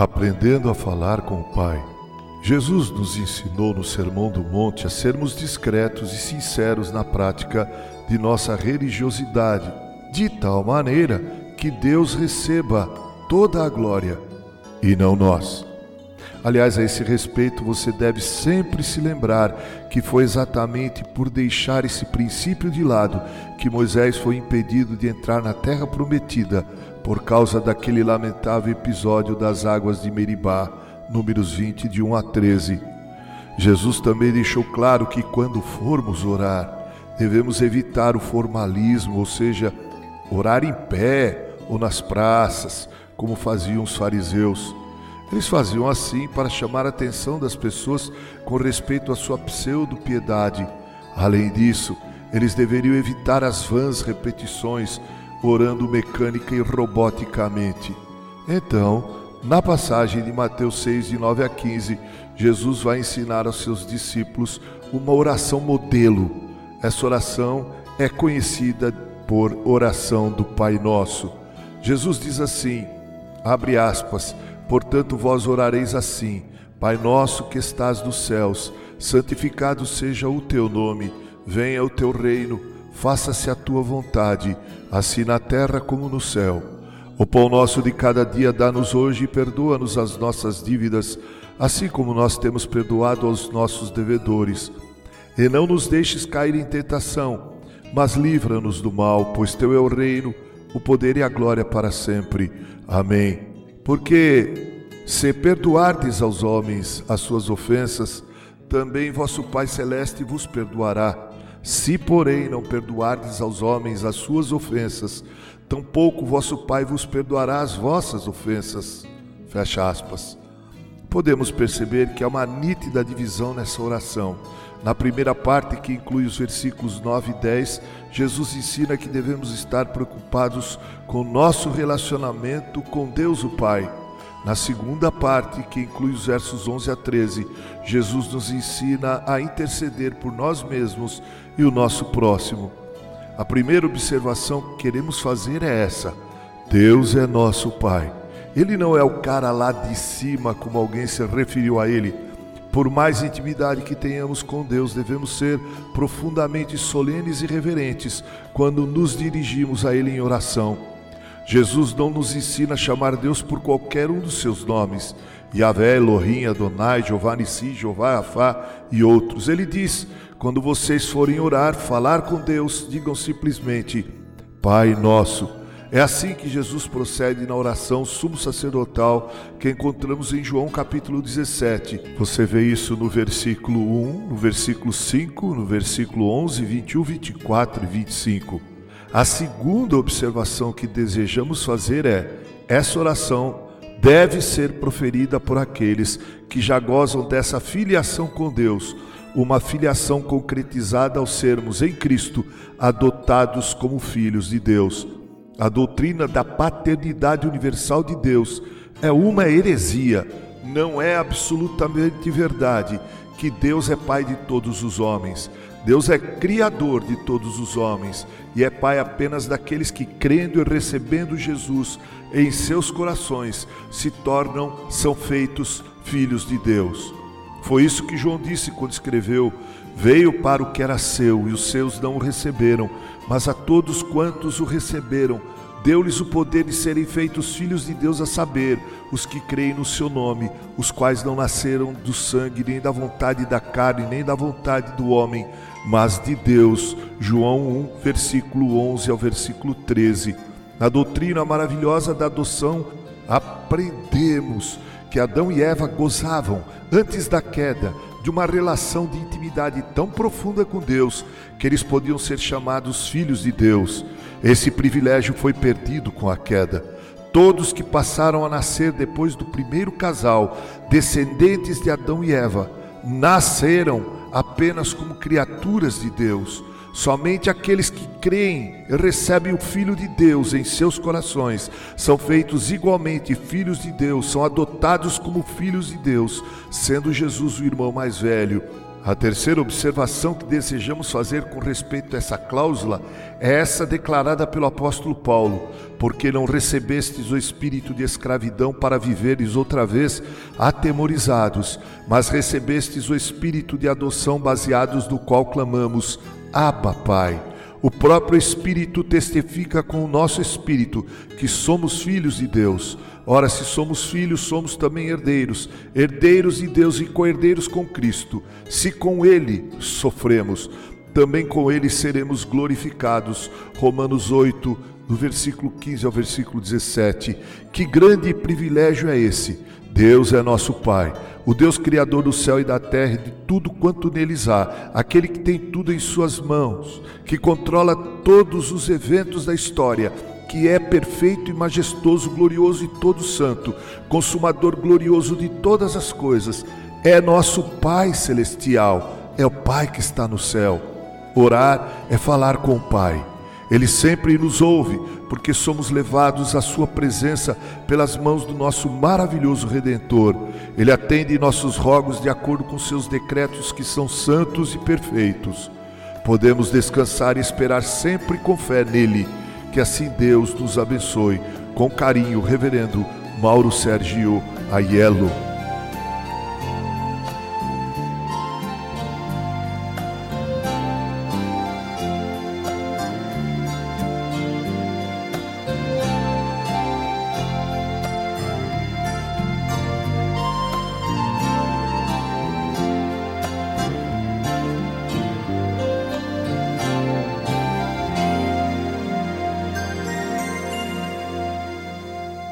Aprendendo a falar com o Pai. Jesus nos ensinou no Sermão do Monte a sermos discretos e sinceros na prática de nossa religiosidade, de tal maneira que Deus receba toda a glória e não nós. Aliás, a esse respeito, você deve sempre se lembrar que foi exatamente por deixar esse princípio de lado que Moisés foi impedido de entrar na terra prometida por causa daquele lamentável episódio das águas de Meribá, números 20, de 1 a 13. Jesus também deixou claro que quando formos orar, devemos evitar o formalismo, ou seja, orar em pé ou nas praças, como faziam os fariseus. Eles faziam assim para chamar a atenção das pessoas com respeito à sua pseudo-piedade. Além disso, eles deveriam evitar as vãs repetições, orando mecânica e roboticamente. Então, na passagem de Mateus 6, de 9 a 15, Jesus vai ensinar aos seus discípulos uma oração modelo. Essa oração é conhecida por oração do Pai Nosso. Jesus diz assim: abre aspas, Portanto, vós orareis assim: Pai nosso que estás nos céus, santificado seja o teu nome, venha o teu reino, faça-se a tua vontade, assim na terra como no céu. O pão nosso de cada dia dá-nos hoje e perdoa-nos as nossas dívidas, assim como nós temos perdoado aos nossos devedores. E não nos deixes cair em tentação, mas livra-nos do mal, pois teu é o reino, o poder e a glória para sempre. Amém. Porque se perdoardes aos homens as suas ofensas, também vosso Pai Celeste vos perdoará. Se, porém, não perdoardes aos homens as suas ofensas, tampouco vosso Pai vos perdoará as vossas ofensas. Fecha aspas. Podemos perceber que há uma nítida divisão nessa oração. Na primeira parte, que inclui os versículos 9 e 10, Jesus ensina que devemos estar preocupados com nosso relacionamento com Deus o Pai. Na segunda parte, que inclui os versos 11 a 13, Jesus nos ensina a interceder por nós mesmos e o nosso próximo. A primeira observação que queremos fazer é essa: Deus é nosso Pai. Ele não é o cara lá de cima, como alguém se referiu a ele por mais intimidade que tenhamos com Deus, devemos ser profundamente solenes e reverentes quando nos dirigimos a Ele em oração. Jesus não nos ensina a chamar Deus por qualquer um dos seus nomes, Yahvé, Elohim, Adonai, Jeová Nissi, Jeová Afá e outros. Ele diz: quando vocês forem orar, falar com Deus, digam simplesmente: Pai nosso é assim que Jesus procede na oração sumo sacerdotal que encontramos em João capítulo 17. Você vê isso no versículo 1, no versículo 5, no versículo 11, 21, 24 e 25. A segunda observação que desejamos fazer é: essa oração deve ser proferida por aqueles que já gozam dessa filiação com Deus, uma filiação concretizada ao sermos em Cristo adotados como filhos de Deus. A doutrina da paternidade universal de Deus é uma heresia, não é absolutamente verdade que Deus é pai de todos os homens. Deus é criador de todos os homens e é pai apenas daqueles que, crendo e recebendo Jesus em seus corações, se tornam, são feitos filhos de Deus. Foi isso que João disse quando escreveu: Veio para o que era seu e os seus não o receberam, mas a todos quantos o receberam, deu-lhes o poder de serem feitos filhos de Deus, a saber, os que creem no seu nome, os quais não nasceram do sangue, nem da vontade da carne, nem da vontade do homem, mas de Deus. João 1, versículo 11 ao versículo 13. Na doutrina maravilhosa da adoção, aprendemos que Adão e Eva gozavam antes da queda de uma relação de intimidade tão profunda com Deus que eles podiam ser chamados filhos de Deus. Esse privilégio foi perdido com a queda. Todos que passaram a nascer depois do primeiro casal, descendentes de Adão e Eva, nasceram apenas como criaturas de Deus. Somente aqueles que creem e recebem o Filho de Deus em seus corações são feitos igualmente filhos de Deus, são adotados como filhos de Deus, sendo Jesus o irmão mais velho A terceira observação que desejamos fazer com respeito a essa cláusula é essa declarada pelo apóstolo Paulo: Porque não recebestes o espírito de escravidão para viveres outra vez atemorizados, mas recebestes o espírito de adoção baseados no qual clamamos: Abba, Pai. O próprio Espírito testifica com o nosso espírito que somos filhos de Deus. Ora, se somos filhos, somos também herdeiros, herdeiros de Deus e co-herdeiros com Cristo. Se com Ele sofremos, também com Ele seremos glorificados. Romanos 8, do versículo 15 ao versículo 17. Que grande privilégio é esse! Deus é nosso Pai, o Deus Criador do céu e da terra e de tudo quanto neles há, aquele que tem tudo em Suas mãos, que controla todos os eventos da história, que é perfeito e majestoso, glorioso e todo santo, consumador glorioso de todas as coisas, é nosso Pai celestial, é o Pai que está no céu. Orar é falar com o Pai. Ele sempre nos ouve, porque somos levados à Sua presença pelas mãos do nosso maravilhoso Redentor. Ele atende nossos rogos de acordo com seus decretos que são santos e perfeitos. Podemos descansar e esperar sempre com fé nele. Que assim Deus nos abençoe. Com carinho, Reverendo Mauro Sergio Aiello.